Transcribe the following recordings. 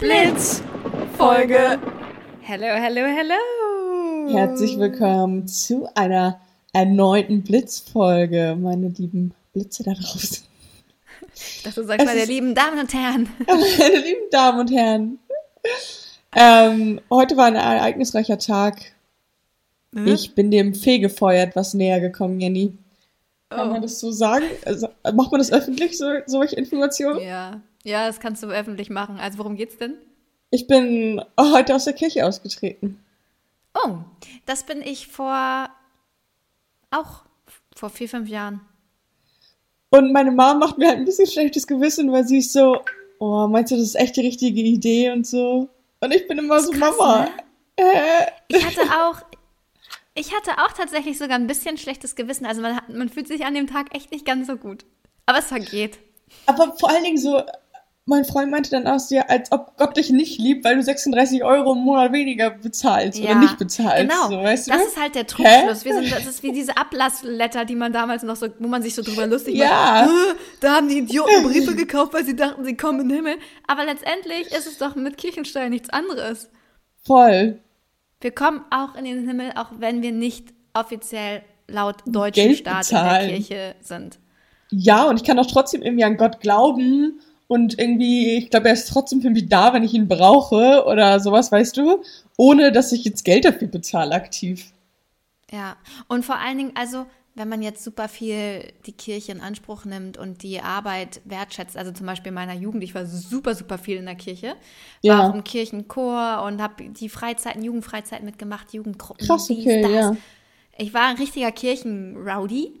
Blitz Folge. Hello, hello, hello. Herzlich willkommen zu einer erneuten Blitzfolge, meine lieben Blitze da draußen. Ich dachte, du sagst meine lieben Damen und Herren. meine lieben Damen und Herren. Ähm, heute war ein ereignisreicher Tag. Hm? Ich bin dem Fegefeuer etwas näher gekommen, Jenny. Kann oh. man das so sagen? Also, macht man das öffentlich, so, solche Informationen? Ja. Ja, das kannst du öffentlich machen. Also worum geht's denn? Ich bin heute aus der Kirche ausgetreten. Oh, das bin ich vor auch vor vier, fünf Jahren. Und meine Mom macht mir halt ein bisschen schlechtes Gewissen, weil sie ist so, oh, meinst du, das ist echt die richtige Idee und so? Und ich bin immer so, krass, Mama. Ne? Äh. Ich hatte auch, ich hatte auch tatsächlich sogar ein bisschen schlechtes Gewissen. Also man, man fühlt sich an dem Tag echt nicht ganz so gut. Aber es vergeht. Aber vor allen Dingen so, mein Freund meinte dann aus dir, als ob Gott dich nicht liebt, weil du 36 Euro im Monat weniger bezahlst ja, oder nicht bezahlst. Genau, so, weißt das ist halt der Trugschluss. Wir sind, das ist wie diese Ablassletter, die man damals noch so, wo man sich so drüber lustig ja. macht. Da haben die Idioten Briefe gekauft, weil sie dachten, sie kommen in den Himmel. Aber letztendlich ist es doch mit Kirchensteuer nichts anderes. Voll. Wir kommen auch in den Himmel, auch wenn wir nicht offiziell laut deutschen Geld Staat bezahlen. in der Kirche sind. Ja, und ich kann auch trotzdem irgendwie an Gott glauben und irgendwie, ich glaube, er ist trotzdem für mich da, wenn ich ihn brauche oder sowas, weißt du, ohne dass ich jetzt Geld dafür bezahle aktiv. Ja, und vor allen Dingen, also wenn man jetzt super viel die Kirche in Anspruch nimmt und die Arbeit wertschätzt, also zum Beispiel in meiner Jugend, ich war super, super viel in der Kirche, ja. war auch im Kirchenchor und habe die Freizeiten, Jugendfreizeiten mitgemacht, Jugendgruppen, Krass, okay, dies, Ja. Ich war ein richtiger Kirchenrowdy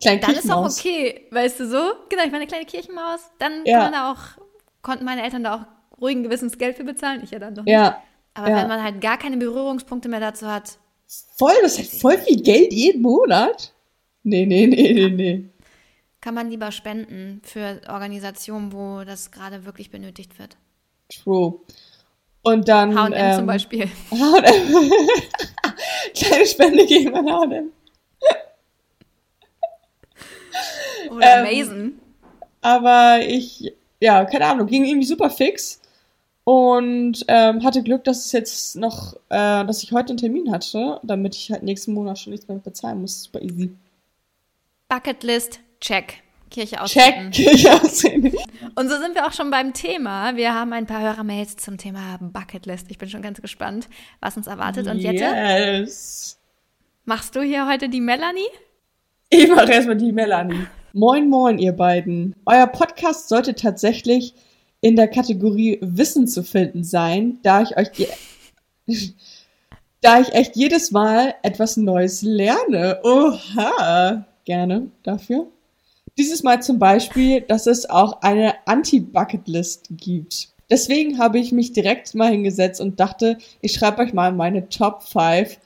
Kleine dann ist auch okay, weißt du so? Genau, ich war eine kleine Kirchenmaus. Dann ja. da auch, konnten meine Eltern da auch ruhigen Gewissens Geld für bezahlen. Ich ja dann doch nicht. Ja. Aber ja. wenn man halt gar keine Berührungspunkte mehr dazu hat. Voll, das ist voll viel Geld jeden Monat. Nee, nee, nee, nee, nee. Kann man lieber spenden für Organisationen, wo das gerade wirklich benötigt wird. True. Und dann. H&M ähm, zum Beispiel. H&M. Kleine Spende gegen an H&M. Oder ähm, Mason. Aber ich, ja, keine Ahnung, ging irgendwie super fix und ähm, hatte Glück, dass es jetzt noch, äh, dass ich heute einen Termin hatte, damit ich halt nächsten Monat schon nichts mehr bezahlen muss. Super easy. Bucketlist, check. Kirche aussehen. Check, Kirche aussehen. Und so sind wir auch schon beim Thema. Wir haben ein paar Hörermails zum Thema Bucketlist. Ich bin schon ganz gespannt, was uns erwartet. Und jetzt yes. machst du hier heute die Melanie? Ich mache erstmal die Melanie. Moin, moin, ihr beiden. Euer Podcast sollte tatsächlich in der Kategorie Wissen zu finden sein, da ich euch, da ich echt jedes Mal etwas Neues lerne. Oha, gerne dafür. Dieses Mal zum Beispiel, dass es auch eine Anti-Bucket-List gibt. Deswegen habe ich mich direkt mal hingesetzt und dachte, ich schreibe euch mal meine Top 5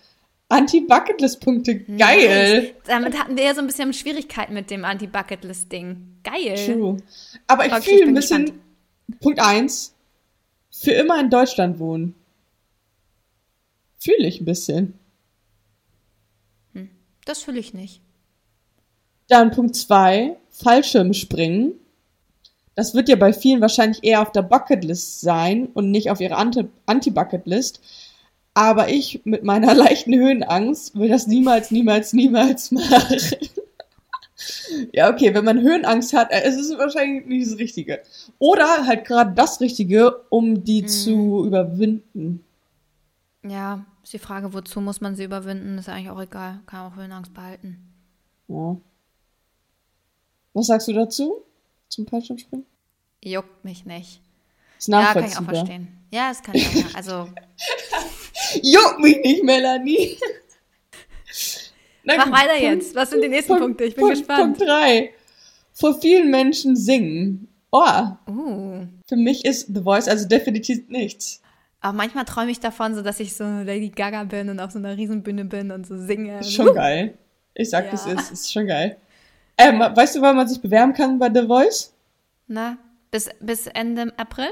Anti-Bucketlist-Punkte. Geil. Nice. Damit hatten wir ja so ein bisschen Schwierigkeiten mit dem Anti-Bucketlist-Ding. Geil. True. Aber ich okay, fühle ein bisschen. Gespannt. Punkt 1. Für immer in Deutschland wohnen. Fühle ich ein bisschen. Hm. Das fühle ich nicht. Dann Punkt 2. Fallschirmspringen. Das wird ja bei vielen wahrscheinlich eher auf der Bucketlist sein und nicht auf ihrer Anti-Bucketlist. Aber ich mit meiner leichten Höhenangst will das niemals, niemals, niemals machen. ja, okay, wenn man Höhenangst hat, äh, es ist wahrscheinlich nicht das Richtige. Oder halt gerade das Richtige, um die mhm. zu überwinden. Ja, ist die Frage, wozu muss man sie überwinden? Ist eigentlich auch egal. Kann auch Höhenangst behalten. Ja. Was sagst du dazu? Zum Fallschirmspringen? Juckt mich nicht. Ist nachvollziehbar. Ja, kann ich auch verstehen. Ja, das kann ich auch. Also. Juck mich nicht, Melanie. Na, Mach weiter Punkt, jetzt. Was sind die nächsten Punkt, Punkte? Ich bin Punkt, gespannt. Punkt 3. Vor vielen Menschen singen. Oh. Uh. Für mich ist The Voice also definitiv nichts. Aber manchmal träume ich davon, so dass ich so Lady Gaga bin und auf so einer Riesenbühne bin und so singe. Schon uh. geil. Ich sag, ja. das ist, ist schon geil. Ähm, weißt du, wann man sich bewerben kann bei The Voice? Na, bis, bis Ende April?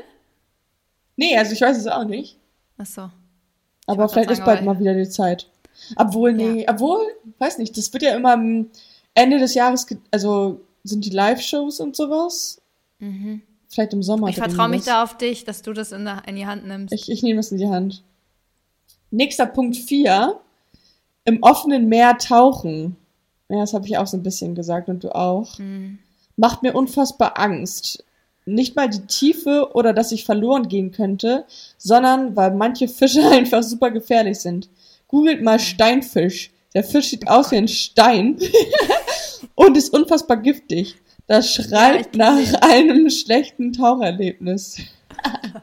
Nee, also ich weiß es auch nicht. Ach so. Aber vielleicht ist bald mal wieder die Zeit. Obwohl, nee, ja. obwohl, weiß nicht, das wird ja immer am Ende des Jahres, also sind die Live-Shows und sowas. Mhm. vielleicht im Sommer Ich vertraue mich da auf dich, dass du das in, der, in die Hand nimmst. Ich, ich nehme es in die Hand. Nächster Punkt 4. Im offenen Meer tauchen. Ja, das habe ich auch so ein bisschen gesagt und du auch. Hm. Macht mir unfassbar Angst. Nicht mal die Tiefe oder dass ich verloren gehen könnte, sondern weil manche Fische einfach super gefährlich sind. Googelt mal Steinfisch. Der Fisch sieht aus wie ein Stein und ist unfassbar giftig. Das schreit Ja, nach einem schlechten Taucherlebnis.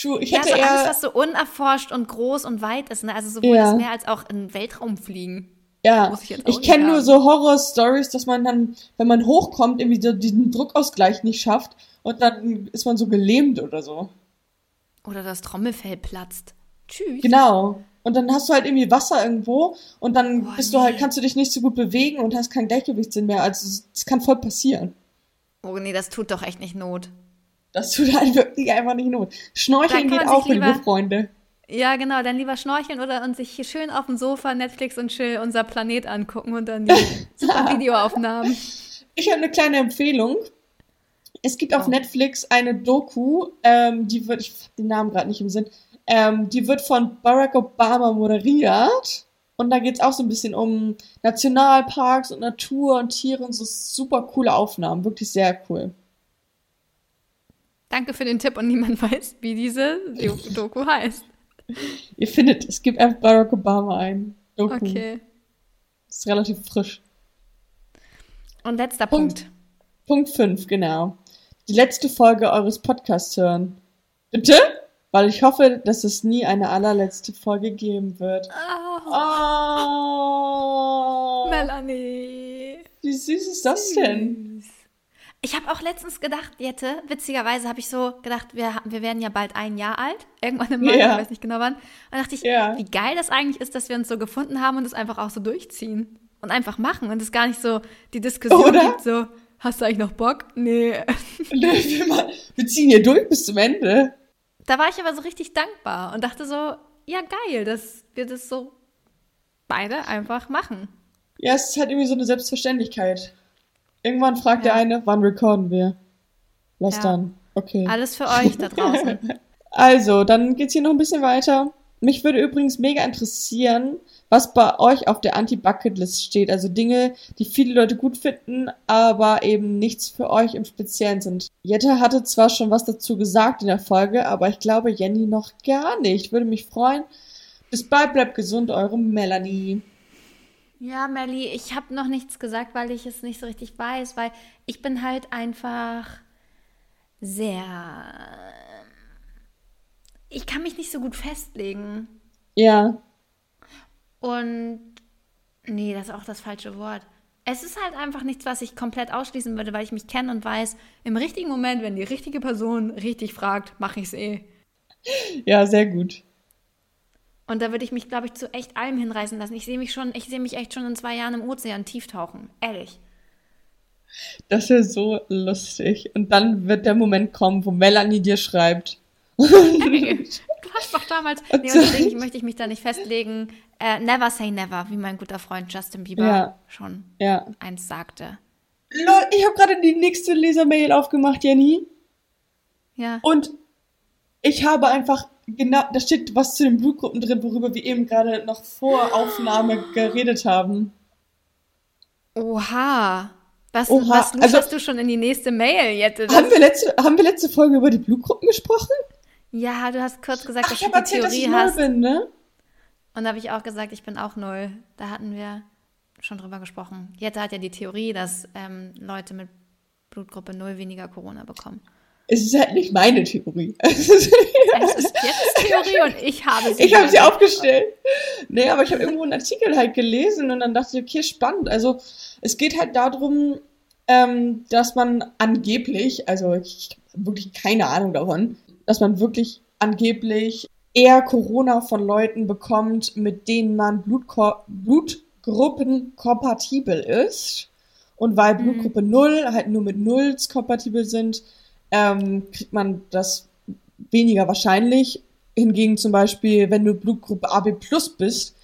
True, ich Ja, hätte so eher, alles, was so unerforscht und groß und weit ist. Ne? Also sowohl Ja. das Meer als auch im Weltraum fliegen. Ja, muss ich ich kenne nur so Horror-Stories, dass man dann, wenn man hochkommt, irgendwie so diesen Druckausgleich nicht schafft und dann ist man so gelähmt oder so. Oder das Trommelfell platzt. Tschüss. Genau. Und dann hast du halt irgendwie Wasser irgendwo und dann Boah, bist du halt, kannst du dich nicht so gut bewegen und hast keinen Gleichgewichtssinn mehr. Also es- kann voll passieren. Oh nee, das tut doch echt nicht Not. Das tut halt wirklich einfach nicht not. Schnorcheln geht auch, liebe Freunde. Ja, genau, dann lieber schnorcheln oder und sich hier schön auf dem Sofa Netflix und chill unser Planet angucken und dann die super Videoaufnahmen. Ich habe eine kleine Empfehlung. Es gibt auf Oh. Netflix eine Doku, ähm, die wird, ich hab den Namen gerade nicht im Sinn, ähm, die wird von Barack Obama moderiert. Und da geht's auch so ein bisschen um Nationalparks und Natur und Tiere und so super coole Aufnahmen. Wirklich sehr cool. Danke für den Tipp und niemand weiß, wie diese Do- Doku heißt. Ihr findet, es gibt einfach Barack Obama ein. Doku. Okay. Ist relativ frisch. Und letzter Punkt. Punkt. Punkt 5, genau. Die letzte Folge eures Podcasts hören. Bitte? Weil ich hoffe, dass es nie eine allerletzte Folge geben wird. Oh, Oh. Melanie. Wie süß ist das denn? Ich habe auch letztens gedacht, Jette, witzigerweise habe ich so gedacht, wir, wir werden ja bald ein Jahr alt, irgendwann im Mai, Ja. ich weiß nicht genau wann. Und da dachte ich, Ja. wie geil das eigentlich ist, dass wir uns so gefunden haben und es einfach auch so durchziehen und einfach machen und es gar nicht so die Diskussion Oder? gibt, so, hast du eigentlich noch Bock? Nee. Wir ziehen hier durch bis zum Ende. Da war ich aber so richtig dankbar und dachte so, ja geil, dass wir das so beide einfach machen. Ja, es ist halt irgendwie so eine Selbstverständlichkeit. Irgendwann fragt Ja. der eine, wann recorden wir? Lass Ja. dann. Okay. Alles für euch da draußen. Also, dann geht's hier noch ein bisschen weiter. Mich würde übrigens mega interessieren, was bei euch auf der Anti-Bucket-List steht. Also Dinge, die viele Leute gut finden, aber eben nichts für euch im Speziellen sind. Jette hatte zwar schon was dazu gesagt in der Folge, aber ich glaube Jenny noch gar nicht. Würde mich freuen. Bis bald, bleibt gesund, eure Melanie. Ja, Melli, ich habe noch nichts gesagt, weil ich es nicht so richtig weiß, weil ich bin halt einfach sehr. Ich kann mich nicht so gut festlegen. Ja, Und nee, das ist auch das falsche Wort. Es ist halt einfach nichts, was ich komplett ausschließen würde, weil ich mich kenne und weiß, im richtigen Moment, wenn die richtige Person richtig fragt, mache ich es eh. ja, sehr gut. Und da würde ich mich, glaube ich, zu echt allem hinreißen lassen. Ich sehe mich schon, ich sehe mich echt schon in zwei Jahren im Ozean tieftauchen. Ehrlich. Das wäre so lustig. Und dann wird der Moment kommen, wo Melanie dir schreibt. Du hast doch damals. Nee, und deswegen möchte ich mich da nicht festlegen. Äh, never say never, wie mein guter Freund Justin Bieber Ja. schon Ja. einst sagte. Lol, ich habe gerade die nächste Lesermail aufgemacht, Jenny. Ja. Und ich habe einfach genau, da steht was zu den Blutgruppen drin, worüber wir eben gerade noch vor Aufnahme geredet haben. Oha. Was, Oha, was also- luschest du schon in die nächste Mail, Jette? Haben wir, letzte, haben wir letzte Folge über die Blutgruppen gesprochen? ja, du hast kurz gesagt, Ach, dass ich du habe die erzählt, dass ich Theorie null hast. bin, ne? Und da habe ich auch gesagt, ich bin auch null. Da hatten wir schon drüber gesprochen. Jette hat ja die Theorie, dass ähm, Leute mit Blutgruppe null weniger Corona bekommen. Es ist halt nicht meine Theorie. Es ist jetzt Theorie und ich habe sie. Ich habe sie aufgestellt. Nee, aber ich habe irgendwo einen Artikel halt gelesen und dann dachte ich, okay, spannend. Also es geht halt darum, ähm, dass man angeblich, also ich habe wirklich keine Ahnung davon, dass man wirklich angeblich eher Corona von Leuten bekommt, mit denen man Blutkor Blutgruppen kompatibel ist. Und weil Mhm. Blutgruppe 0 halt nur mit Nulls kompatibel sind, ähm, kriegt man das weniger wahrscheinlich. Hingegen zum Beispiel, wenn du Blutgruppe AB Plus bist,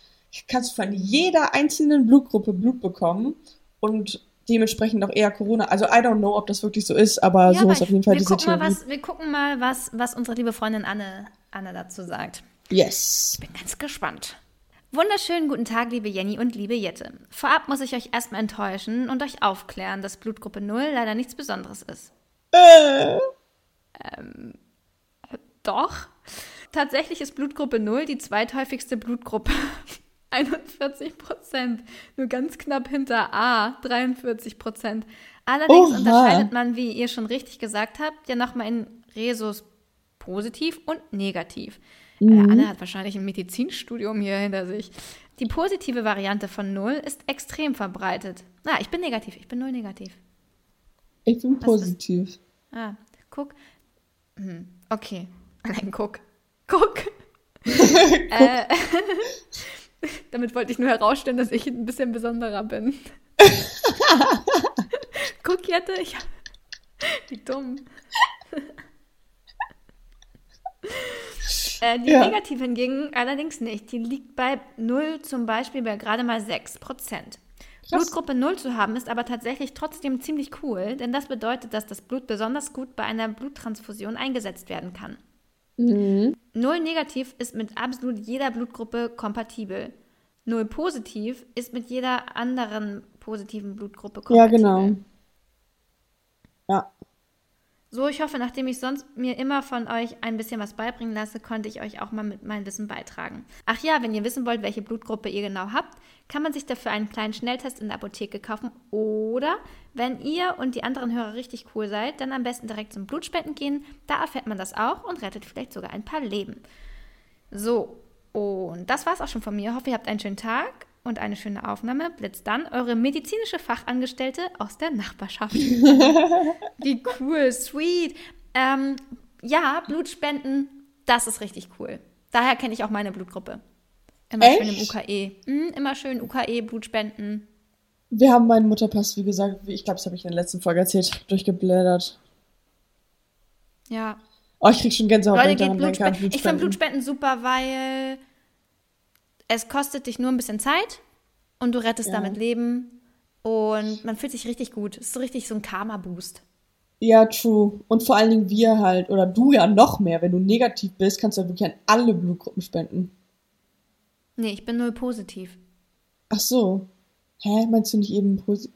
kannst du von jeder einzelnen Blutgruppe Blut bekommen und dementsprechend auch eher Corona. Also I don't know, ob das wirklich so ist, aber ja, so ist auf jeden Fall. Mal, was, wir gucken mal, was, was unsere liebe Freundin Anne, Anne dazu sagt. Yes. Ich bin ganz gespannt. Wunderschönen guten Tag, liebe Jenny und liebe Jette. Vorab muss ich euch erstmal enttäuschen und euch aufklären, dass Blutgruppe 0 leider nichts Besonderes ist. Äh. Ähm, doch. Tatsächlich ist Blutgruppe 0 die zweithäufigste Blutgruppe 41 Prozent. Nur ganz knapp hinter A, 43 Prozent. Allerdings Oha. unterscheidet man, wie ihr schon richtig gesagt habt, ja nochmal in Resus positiv und negativ. Äh, mhm. Anne hat wahrscheinlich ein Medizinstudium hier hinter sich. Die positive Variante von Null ist extrem verbreitet. Ah, ich bin negativ. Ich bin null negativ. Ich bin Was positiv. Ist? Ah, guck. Hm, okay. Allein guck. Guck. guck. Äh, Damit wollte ich nur herausstellen, dass ich ein bisschen besonderer bin. Guck, Jette, ich. Wie dumm. äh, die ja. Negative hingegen allerdings nicht. Die liegt bei 0 zum Beispiel bei gerade mal 6 Prozent. Blutgruppe 0 zu haben, ist aber tatsächlich trotzdem ziemlich cool, denn das bedeutet, dass das Blut besonders gut bei einer Bluttransfusion eingesetzt werden kann. Mhm. Null negativ ist mit absolut jeder Blutgruppe kompatibel. Null positiv ist mit jeder anderen positiven Blutgruppe kompatibel. Ja, genau. Ja. So, ich hoffe, nachdem ich sonst mir immer von euch ein bisschen was beibringen lasse, konnte ich euch auch mal mit meinem Wissen beitragen. Ach ja, wenn ihr wissen wollt, welche Blutgruppe ihr genau habt, kann man sich dafür einen kleinen Schnelltest in der Apotheke kaufen. Oder, wenn ihr und die anderen Hörer richtig cool seid, dann am besten direkt zum Blutspenden gehen. Da erfährt man das auch und rettet vielleicht sogar ein paar Leben. So, und das war es auch schon von mir. Ich hoffe, ihr habt einen schönen Tag und eine schöne Aufnahme. Blitzt dann eure medizinische Fachangestellte aus der Nachbarschaft. Wie cool, sweet. Ähm, ja, Blutspenden, das ist richtig cool. Daher kenne ich auch meine Blutgruppe. Immer Echt? schön im UKE. Mhm, immer schön UKE, Blutspenden. Wir haben meinen Mutterpass, wie gesagt, ich glaube, das habe ich in der letzten Folge erzählt, durchgeblättert. Ja. Oh, ich krieg schon Gänsehaut, Leute, geht Blutspenden. Ich finde Blutspenden super, weil es kostet dich nur ein bisschen Zeit und du rettest ja. damit Leben und man fühlt sich richtig gut. Es ist so richtig so ein Karma-Boost. Ja, true. Und vor allen Dingen wir halt, oder du ja noch mehr, wenn du negativ bist, kannst du ja wirklich an alle Blutgruppen spenden. Nee, ich bin null positiv. Ach so. Hä, meinst du nicht eben positiv?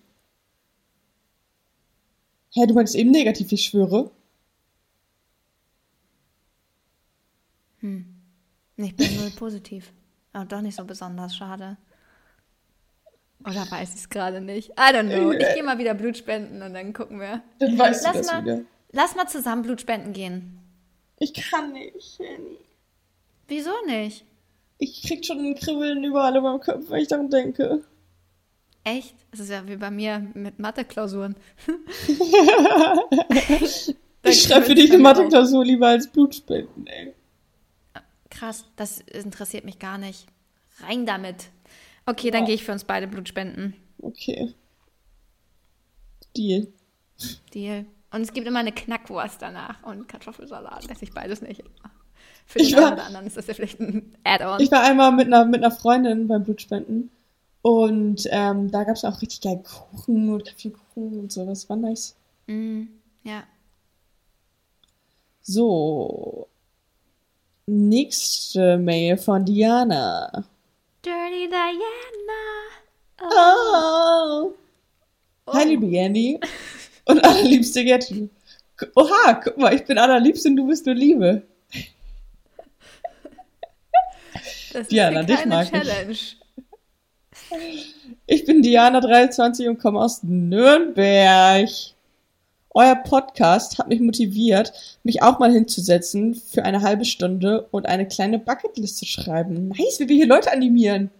Hä, du meinst eben negativ, ich schwöre. Hm. Ich bin null positiv. Aber doch nicht so besonders schade. Oder weiß ich es gerade nicht? I don't know. Ich gehe mal wieder Blut spenden und dann gucken wir. Dann weißt lass du das mal, wieder. Lass mal zusammen Blut spenden gehen. Ich kann nicht, Jenny. Wieso nicht? Ich krieg schon ein Kribbeln überall in meinem Kopf, wenn ich daran denke. Echt? Das ist ja wie bei mir mit Mathe-Klausuren. ich schreibe für dich eine Mathe-Klausur lieber als Blutspenden, ey. Krass, das interessiert mich gar nicht. Rein damit. Okay, dann ja. gehe ich für uns beide Blut spenden. Okay. Deal. Deal. Und es gibt immer eine Knackwurst danach und Kartoffelsalat. Esse ich beides nicht. Für den einen oder anderen ist das ja vielleicht ein Add-on. Ich war einmal mit einer, mit einer Freundin beim Blutspenden und ähm, da gab es auch richtig geil Kuchen und Kaffeekuchen und so. Das war nice. Mm, ja. So, Nächste Mail von Diana. Dirty Diana. Oh. oh. Hi, liebe Yandy. Und allerliebste Gertrude. Oha, guck mal, ich bin allerliebste und du bist nur Liebe. Das Diana, ist eine dich mag Challenge. Ich. ich bin Diana23 und komme aus Nürnberg. Euer Podcast hat mich motiviert, mich auch mal hinzusetzen für eine halbe Stunde und eine kleine Bucketliste schreiben. Nice, wie wir hier Leute animieren.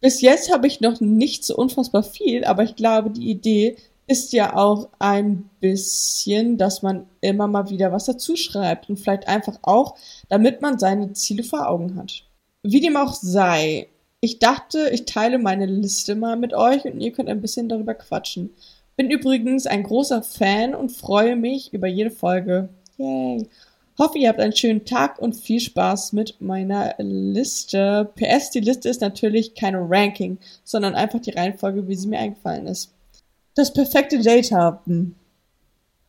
Bis jetzt habe ich noch nicht so unfassbar viel, aber ich glaube, die Idee ist ja auch ein bisschen, dass man immer mal wieder was dazu schreibt und vielleicht einfach auch, damit man seine Ziele vor Augen hat. Wie dem auch sei, ich dachte, ich teile meine Liste mal mit euch und ihr könnt ein bisschen darüber quatschen. Bin übrigens ein großer Fan und freue mich über jede Folge. Yay. Hoffe, ihr habt einen schönen Tag und viel Spaß mit meiner Liste. PS, die Liste ist natürlich keine Ranking, sondern einfach die Reihenfolge, wie sie mir eingefallen ist. das perfekte Date haben.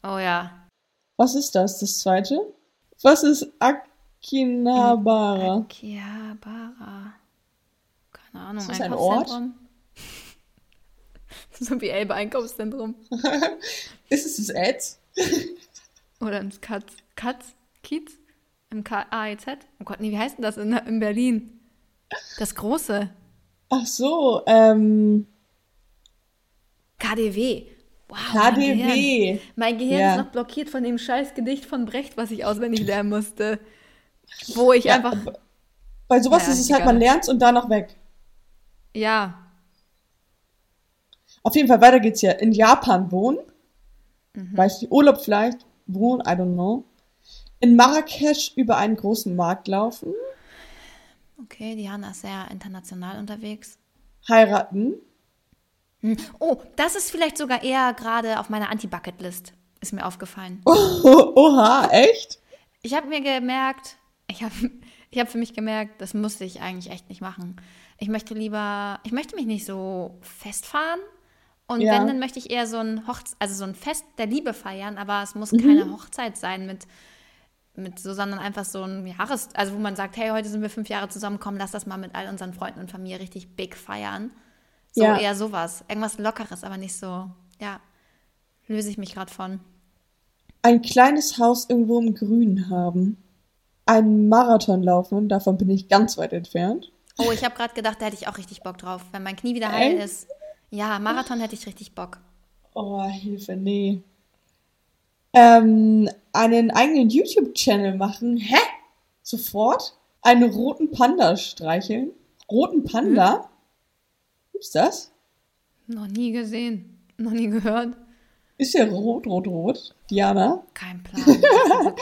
Oh ja. Was ist das, das zweite? Was ist Akihabara? Akihabara. Keine Ahnung. Ist das ein Ort? so wie Elbe Einkaufszentrum. ist es das Ads? Oder ein Katz? Katz? Kiez? Im KAEZ? Oh Gott, nee, wie heißt denn das in, in Berlin? Das große. Ach so, ähm. KDW. Wow, KDW. Mein Gehirn, mein Gehirn ja. ist noch blockiert von dem scheiß Gedicht von Brecht, was ich auswendig lernen musste. Wo ich ja, einfach. Bei sowas naja, ist es halt, man lernt und dann noch weg. Ja. Auf jeden Fall, weiter geht's hier. In Japan wohnen. Mhm. Weiß nicht, Urlaub vielleicht. Wohnen, I don't know in Marrakesch über einen großen Markt laufen. Okay, Diana ist sehr international unterwegs. Heiraten. Hm. Oh, das ist vielleicht sogar eher gerade auf meiner Anti-Bucket-List. Ist mir aufgefallen. Oh, oha, echt? Ich habe mir gemerkt, ich habe ich hab für mich gemerkt, das musste ich eigentlich echt nicht machen. Ich möchte lieber, ich möchte mich nicht so festfahren. Und ja. wenn, dann möchte ich eher so ein Hochze also so ein Fest der Liebe feiern, aber es muss mhm. keine Hochzeit sein mit mit so, sondern einfach so ein Jahres, also wo man sagt, hey, heute sind wir fünf Jahre zusammengekommen, lass das mal mit all unseren Freunden und Familie richtig big feiern. So ja. eher sowas. Irgendwas Lockeres, aber nicht so, ja, löse ich mich gerade von. Ein kleines Haus irgendwo im Grün haben. Einen Marathon laufen, davon bin ich ganz weit entfernt. Oh, ich habe gerade gedacht, da hätte ich auch richtig Bock drauf, wenn mein Knie wieder heil ist. Ja, Marathon hätte ich richtig Bock. Oh, Hilfe, nee ähm, einen eigenen YouTube-Channel machen. Hä? Sofort? Einen roten Panda streicheln? Roten Panda? Hm? Gibt's das? Noch nie gesehen. Noch nie gehört. Ist der rot, rot, rot? Diana? Kein Plan.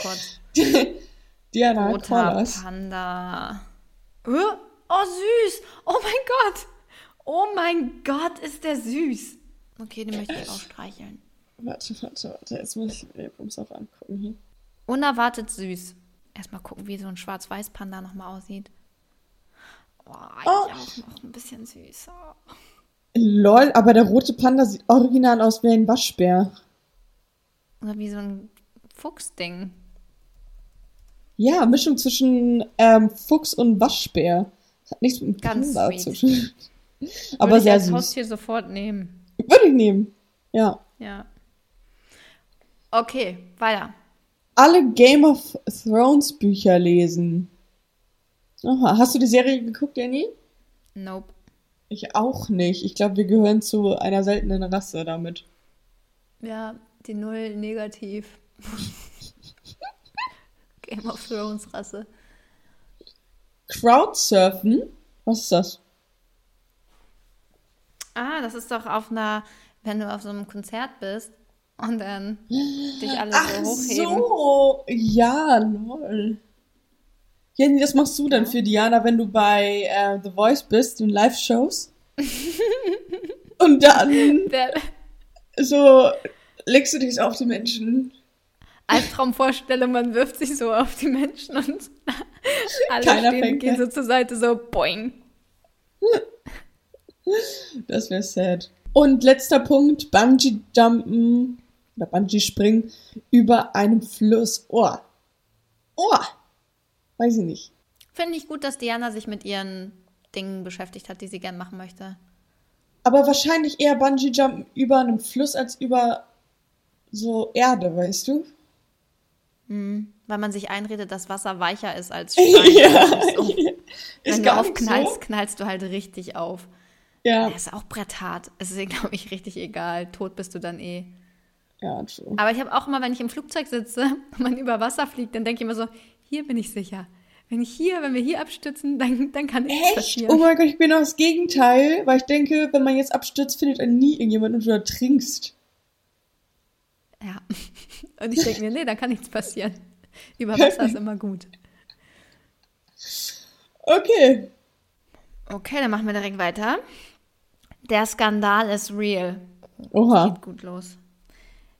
Diana, Roter Panda. Oh, süß. Oh mein Gott. Oh mein Gott, ist der süß. Okay, den möchte ich auch streicheln. Warte, warte, warte. Jetzt muss ich mir es auch angucken hier. Unerwartet süß. Erstmal gucken, wie so ein Schwarz-Weiß-Panda nochmal aussieht. Oh, eigentlich oh. auch noch ein bisschen süßer. Lol, aber der rote Panda sieht original aus wie ein Waschbär. Oder wie so ein Fuchsding. Ja, Mischung zwischen ähm, Fuchs und Waschbär. Das hat nichts mit dem Panda zu tun. Aber Würde sehr ich als süß. Haustier sofort nehmen. Würde ich nehmen. Ja. Ja. Okay, weiter. Alle Game of Thrones Bücher lesen. Aha. Hast du die Serie geguckt, Jenny? Nope. Ich auch nicht. Ich glaube, wir gehören zu einer seltenen Rasse damit. Ja, die Null negativ. Game of Thrones Rasse. Crowdsurfen? Was ist das? Ah, das ist doch auf einer, wenn du auf so einem Konzert bist und dann dich alle Ach so hochheben. so, ja, lol. Jenny, das machst du dann für Diana, wenn du bei äh, The Voice bist, in Live-Shows. und dann Der so legst du dich auf die Menschen. Albtraumvorstellung, man wirft sich so auf die Menschen und alle Keiner stehen, gehen so zur Seite, so boing. Das wäre sad. Und letzter Punkt, Bungee-Jumpen oder Bungee-Springen über einem Fluss. Oh. Oh. Weiß ich nicht. Finde ich gut, dass Diana sich mit ihren Dingen beschäftigt hat, die sie gern machen möchte. Aber wahrscheinlich eher Bungee-Jumpen über einem Fluss als über so Erde, weißt du? Hm, weil man sich einredet, dass Wasser weicher ist als Stein. ja. Wenn ist du aufknallst, so. knallst du halt richtig auf. Ja. Das ist auch bretthart. Es ist, glaube ich, richtig egal. Tot bist du dann eh. Ja, true. Aber ich habe auch immer, wenn ich im Flugzeug sitze und man über Wasser fliegt, dann denke ich immer so, hier bin ich sicher. Wenn ich hier, wenn wir hier abstützen, dann, dann kann nichts Echt? passieren. Oh mein Gott, ich bin auch das Gegenteil, weil ich denke, wenn man jetzt abstürzt, findet einen nie irgendjemand und du ertrinkst. Ja. Und ich denke mir, nee, da kann nichts passieren. Über Wasser ist immer gut. Okay. Okay, dann machen wir direkt weiter. Der Skandal ist real. Oha. Geht gut los.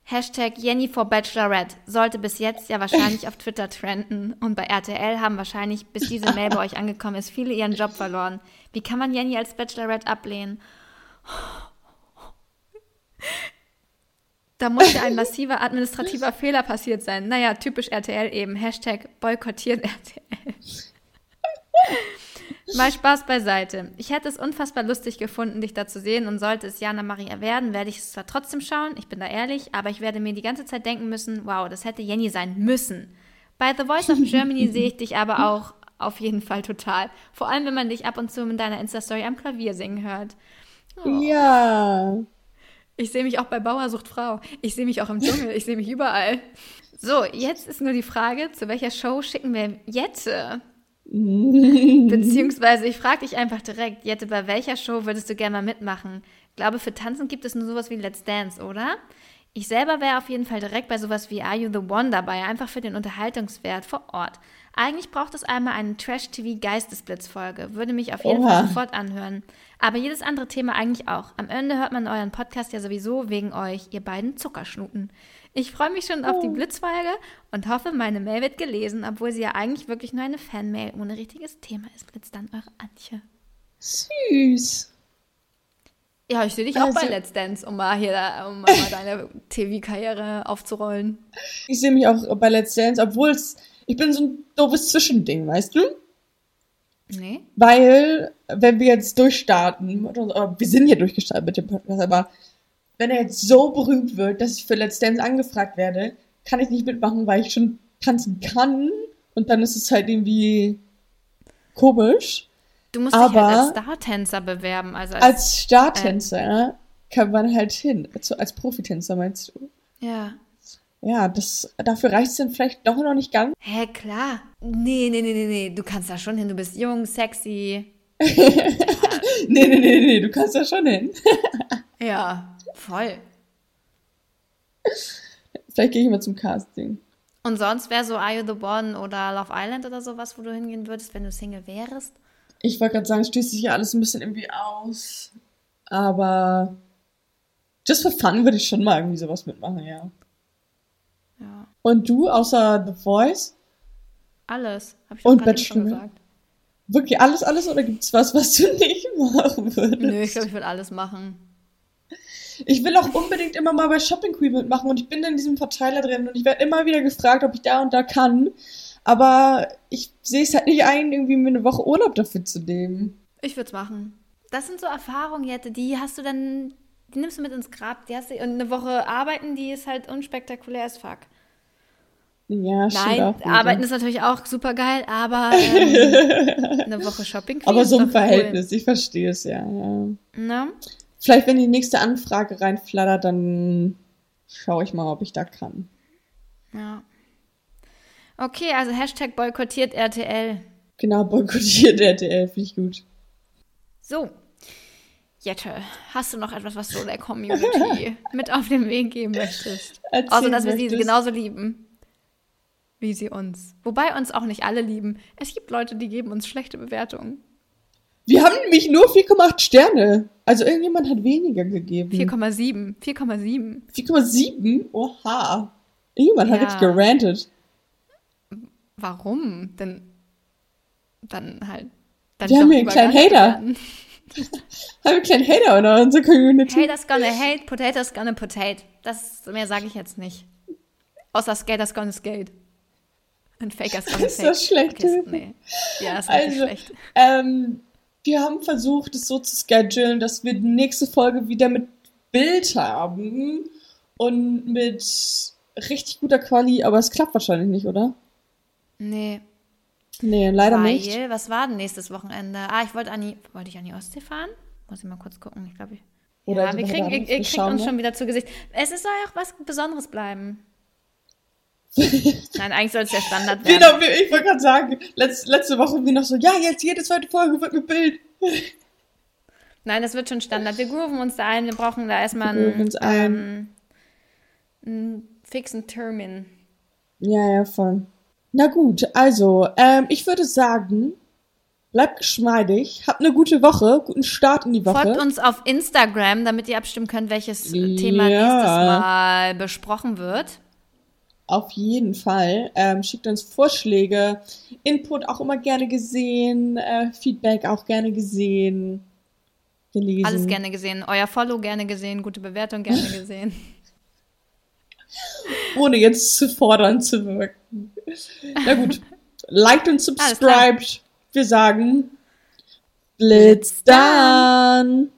Hashtag Jenny for Bachelorette sollte bis jetzt ja wahrscheinlich auf Twitter trenden und bei RTL haben wahrscheinlich, bis diese Mail bei euch angekommen ist, viele ihren Job verloren. Wie kann man Jenny als Bachelorette ablehnen? Da muss ja ein massiver administrativer Fehler passiert sein. Naja, typisch RTL eben. Hashtag boykottiert RTL. Mal Spaß beiseite. Ich hätte es unfassbar lustig gefunden, dich da zu sehen und sollte es Jana Maria werden, werde ich es zwar trotzdem schauen, ich bin da ehrlich, aber ich werde mir die ganze Zeit denken müssen, wow, das hätte Jenny sein müssen. Bei The Voice of Germany sehe ich dich aber auch auf jeden Fall total. Vor allem, wenn man dich ab und zu in deiner Insta-Story am Klavier singen hört. Oh. Ja. Ich sehe mich auch bei Bauersucht Frau. Ich sehe mich auch im Dschungel. Ich sehe mich überall. So, jetzt ist nur die Frage, zu welcher Show schicken wir Jette? Beziehungsweise, ich frage dich einfach direkt, Jette, bei welcher Show würdest du gerne mal mitmachen? Ich glaube, für Tanzen gibt es nur sowas wie Let's Dance, oder? Ich selber wäre auf jeden Fall direkt bei sowas wie Are You the One dabei, einfach für den Unterhaltungswert vor Ort. Eigentlich braucht es einmal eine Trash-TV-Geistesblitz-Folge, würde mich auf jeden Oha. Fall sofort anhören. Aber jedes andere Thema eigentlich auch. Am Ende hört man euren Podcast ja sowieso wegen euch, ihr beiden Zuckerschnuten. Ich freue mich schon auf die oh. Blitzfolge und hoffe, meine Mail wird gelesen, obwohl sie ja eigentlich wirklich nur eine Fanmail ohne richtiges Thema ist. Blitz dann eure Antje. Süß. Ja, ich sehe dich also, auch bei Let's Dance, um mal hier um mal deine TV-Karriere aufzurollen. Ich sehe mich auch bei Let's Dance, obwohl es, ich bin so ein doofes Zwischending, weißt du? Nee. Weil, wenn wir jetzt durchstarten, wir sind hier durchgestartet mit dem Podcast, aber wenn er jetzt so berühmt wird, dass ich für Let's Dance angefragt werde, kann ich nicht mitmachen, weil ich schon tanzen kann und dann ist es halt irgendwie komisch. Du musst dich halt als Startänzer bewerben. Also als, als Startänzer äh, kann man halt hin. Also als Profitänzer meinst du? Ja. Ja, das, dafür reicht es dann vielleicht doch noch nicht ganz. Hä, klar. Nee, nee, nee, nee, nee. Du kannst da schon hin. Du bist jung, sexy. nee, nee, nee, nee. Du kannst da schon hin. ja, voll. Vielleicht gehe ich mal zum Casting. Und sonst wäre so Are You the One oder Love Island oder sowas, wo du hingehen würdest, wenn du Single wärst? Ich wollte gerade sagen, schließt sich ja alles ein bisschen irgendwie aus. Aber just for fun würde ich schon mal irgendwie sowas mitmachen, ja. Ja. Und du, außer The Voice? Alles. Hab ich Und Bachelor? gesagt. Wirklich alles, alles? Oder gibt es was, was du nicht machen würdest? Nö, ich glaube, ich würde alles machen. Ich will auch unbedingt immer mal bei Shopping Queen mitmachen und ich bin in diesem Verteiler drin und ich werde immer wieder gefragt, ob ich da und da kann. Aber ich sehe es halt nicht ein, irgendwie mir eine Woche Urlaub dafür zu nehmen. Ich würde es machen. Das sind so Erfahrungen, Jette, die hast du dann, die nimmst du mit ins Grab. Die hast du, und eine Woche arbeiten, die ist halt unspektakulär as fuck. Ja, Nein, arbeiten ist natürlich auch super geil, aber ähm, eine Woche Shopping. Aber so ein Verhältnis, cool. ich verstehe es ja. ja. Na? Vielleicht, wenn die nächste Anfrage reinflattert, dann schaue ich mal, ob ich da kann. Ja. Okay, also Hashtag boykottiert RTL. Genau, boykottiert RTL, finde ich gut. So, Jette, hast du noch etwas, was du der Community mit auf den Weg geben möchtest? Erzähl Außer, dass wir möchtest. sie genauso lieben, wie sie uns. Wobei uns auch nicht alle lieben. Es gibt Leute, die geben uns schlechte Bewertungen. Wir haben nämlich nur 4,8 Sterne. Also irgendjemand hat weniger gegeben. 4,7. 4,7. 4,7? Oha. Irgendjemand ja. hat richtig gerantet. Warum? Denn dann halt. Dann Wir haben hier einen kleinen Hater. haben einen kleinen Hater in unserer Community. Haters gonna hate, potatoes gonna potate. Das mehr sage ich jetzt nicht. Außer Skaters gonna skate. Und Fakers gonna ist fake. Ist das schlecht? Okay, nee. Ja, ist also, schlecht. Ähm, wir haben versucht, es so zu schedulen, dass wir die nächste Folge wieder mit Bild haben und mit richtig guter Quali, aber es klappt wahrscheinlich nicht, oder? Nee. Nee, leider Weil, nicht. Was war denn nächstes Wochenende? Ah, ich wollte an die, wollte ich an die Ostsee fahren? Muss ich mal kurz gucken. Ich glaube, ich. Oder ja, wir kriegen, ihr, ihr kriegt uns schon wieder zu Gesicht. Es soll ja auch was Besonderes bleiben. Nein, eigentlich soll es ja Standard werden. Genau, ich wollte gerade sagen, letzte, letzte Woche wie noch so, ja, jetzt jede zweite Folge wird mit Bild. Nein, das wird schon Standard. Wir grooven uns da ein. Wir brauchen da erstmal einen, ähm, einen fixen Termin. Ja, ja, voll. Na gut, also, ähm, ich würde sagen, bleibt geschmeidig, habt eine gute Woche, guten Start in die Woche. Folgt uns auf Instagram, damit ihr abstimmen könnt, welches ja. Thema nächstes Mal besprochen wird. Auf jeden Fall. Ähm, schickt uns Vorschläge, Input auch immer gerne gesehen, äh, Feedback auch gerne gesehen. gelesen. Alles gerne gesehen. Euer Follow gerne gesehen, gute Bewertung gerne gesehen. Ohne jetzt zu fordern zu wirken. Na gut. Liked und subscribed. Wir sagen Blitz dann.